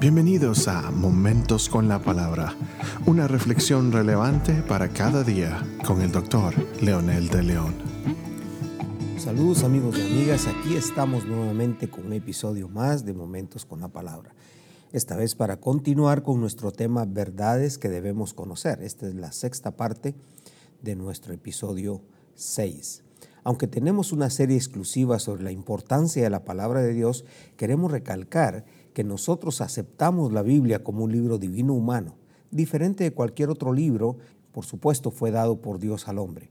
Bienvenidos a Momentos con la Palabra, una reflexión relevante para cada día con el doctor Leonel de León. Saludos amigos y amigas, aquí estamos nuevamente con un episodio más de Momentos con la Palabra. Esta vez para continuar con nuestro tema Verdades que debemos conocer. Esta es la sexta parte de nuestro episodio 6. Aunque tenemos una serie exclusiva sobre la importancia de la palabra de Dios, queremos recalcar que nosotros aceptamos la Biblia como un libro divino humano, diferente de cualquier otro libro, por supuesto fue dado por Dios al hombre.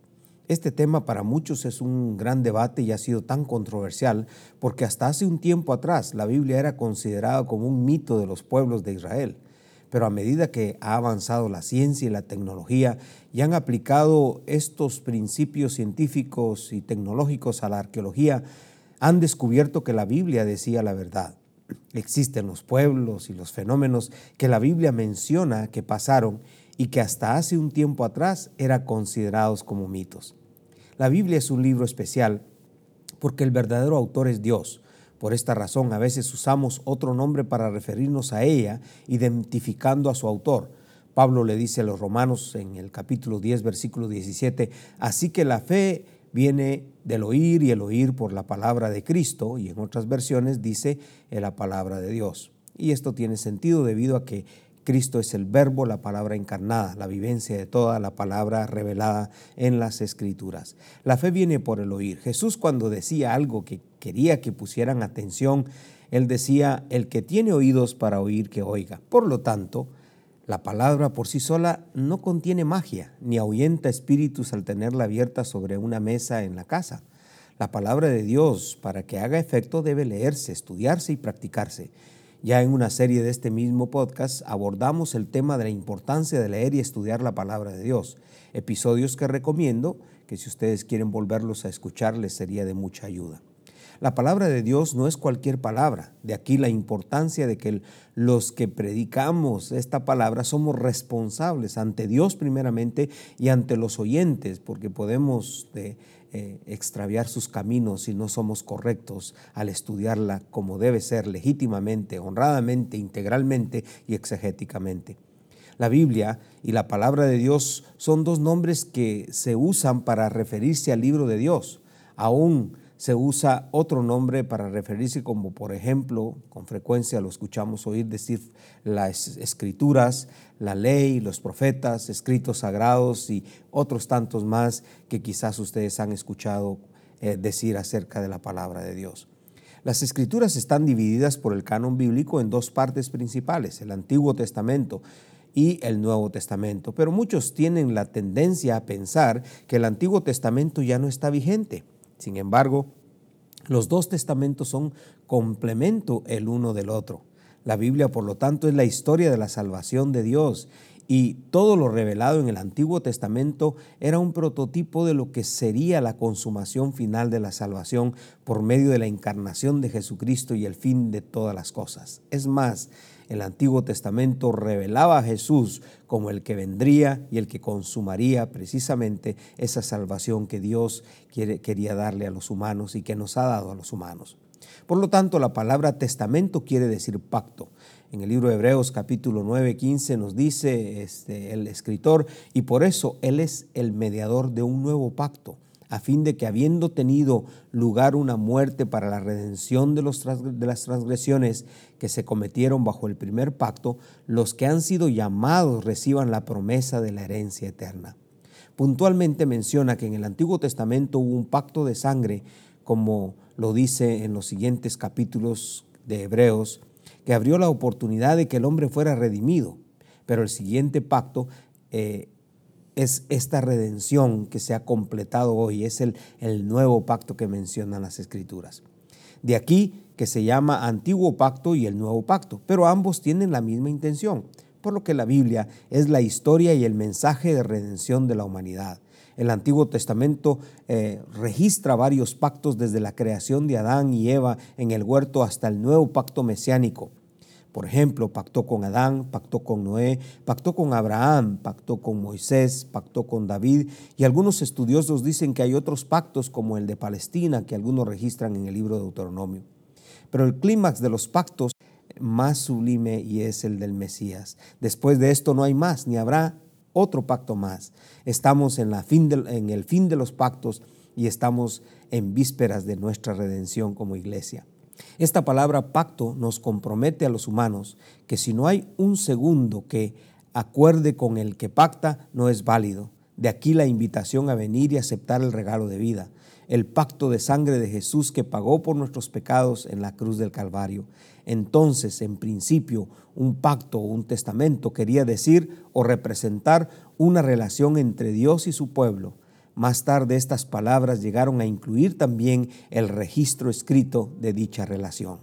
Este tema para muchos es un gran debate y ha sido tan controversial porque hasta hace un tiempo atrás la Biblia era considerada como un mito de los pueblos de Israel. Pero a medida que ha avanzado la ciencia y la tecnología y han aplicado estos principios científicos y tecnológicos a la arqueología, han descubierto que la Biblia decía la verdad. Existen los pueblos y los fenómenos que la Biblia menciona que pasaron y que hasta hace un tiempo atrás eran considerados como mitos. La Biblia es un libro especial porque el verdadero autor es Dios. Por esta razón a veces usamos otro nombre para referirnos a ella, identificando a su autor. Pablo le dice a los romanos en el capítulo 10, versículo 17, así que la fe viene del oír y el oír por la palabra de Cristo y en otras versiones dice en la palabra de Dios. Y esto tiene sentido debido a que Cristo es el verbo, la palabra encarnada, la vivencia de toda la palabra revelada en las escrituras. La fe viene por el oír. Jesús cuando decía algo que quería que pusieran atención, él decía, el que tiene oídos para oír, que oiga. Por lo tanto, la palabra por sí sola no contiene magia, ni ahuyenta espíritus al tenerla abierta sobre una mesa en la casa. La palabra de Dios, para que haga efecto, debe leerse, estudiarse y practicarse. Ya en una serie de este mismo podcast abordamos el tema de la importancia de leer y estudiar la palabra de Dios, episodios que recomiendo que si ustedes quieren volverlos a escuchar les sería de mucha ayuda. La palabra de Dios no es cualquier palabra. De aquí la importancia de que los que predicamos esta palabra somos responsables ante Dios primeramente y ante los oyentes, porque podemos eh, extraviar sus caminos si no somos correctos al estudiarla como debe ser, legítimamente, honradamente, integralmente y exegéticamente. La Biblia y la palabra de Dios son dos nombres que se usan para referirse al libro de Dios. Aún se usa otro nombre para referirse como, por ejemplo, con frecuencia lo escuchamos oír decir las escrituras, la ley, los profetas, escritos sagrados y otros tantos más que quizás ustedes han escuchado eh, decir acerca de la palabra de Dios. Las escrituras están divididas por el canon bíblico en dos partes principales, el Antiguo Testamento y el Nuevo Testamento, pero muchos tienen la tendencia a pensar que el Antiguo Testamento ya no está vigente sin embargo, los dos testamentos son complemento el uno del otro. La Biblia, por lo tanto, es la historia de la salvación de Dios y todo lo revelado en el Antiguo Testamento era un prototipo de lo que sería la consumación final de la salvación por medio de la encarnación de Jesucristo y el fin de todas las cosas. Es más, el Antiguo Testamento revelaba a Jesús como el que vendría y el que consumaría precisamente esa salvación que Dios quería darle a los humanos y que nos ha dado a los humanos. Por lo tanto, la palabra testamento quiere decir pacto. En el libro de Hebreos capítulo 9, 15 nos dice este, el escritor, y por eso Él es el mediador de un nuevo pacto a fin de que habiendo tenido lugar una muerte para la redención de, los, de las transgresiones que se cometieron bajo el primer pacto, los que han sido llamados reciban la promesa de la herencia eterna. Puntualmente menciona que en el Antiguo Testamento hubo un pacto de sangre, como lo dice en los siguientes capítulos de Hebreos, que abrió la oportunidad de que el hombre fuera redimido. Pero el siguiente pacto eh, es esta redención que se ha completado hoy, es el, el nuevo pacto que mencionan las escrituras. De aquí que se llama antiguo pacto y el nuevo pacto, pero ambos tienen la misma intención, por lo que la Biblia es la historia y el mensaje de redención de la humanidad. El Antiguo Testamento eh, registra varios pactos desde la creación de Adán y Eva en el huerto hasta el nuevo pacto mesiánico. Por ejemplo, pactó con Adán, pactó con Noé, pactó con Abraham, pactó con Moisés, pactó con David y algunos estudiosos dicen que hay otros pactos como el de Palestina que algunos registran en el libro de Deuteronomio. Pero el clímax de los pactos más sublime y es el del Mesías. Después de esto no hay más, ni habrá otro pacto más. Estamos en, la fin en el fin de los pactos y estamos en vísperas de nuestra redención como iglesia. Esta palabra pacto nos compromete a los humanos que si no hay un segundo que acuerde con el que pacta, no es válido. De aquí la invitación a venir y aceptar el regalo de vida, el pacto de sangre de Jesús que pagó por nuestros pecados en la cruz del Calvario. Entonces, en principio, un pacto o un testamento quería decir o representar una relación entre Dios y su pueblo. Más tarde estas palabras llegaron a incluir también el registro escrito de dicha relación.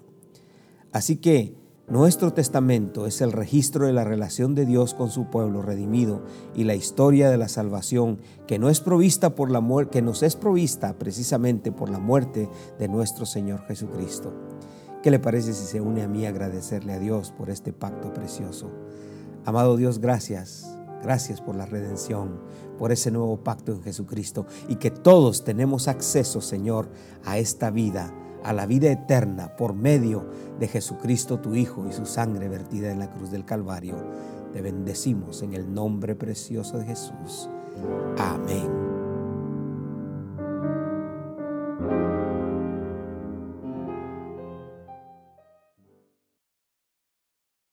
Así que nuestro testamento es el registro de la relación de Dios con su pueblo redimido y la historia de la salvación que no es provista por la que nos es provista precisamente por la muerte de nuestro Señor Jesucristo. ¿Qué le parece si se une a mí a agradecerle a Dios por este pacto precioso? Amado Dios, gracias Gracias por la redención, por ese nuevo pacto en Jesucristo y que todos tenemos acceso, Señor, a esta vida, a la vida eterna por medio de Jesucristo tu Hijo y su sangre vertida en la cruz del Calvario. Te bendecimos en el nombre precioso de Jesús. Amén.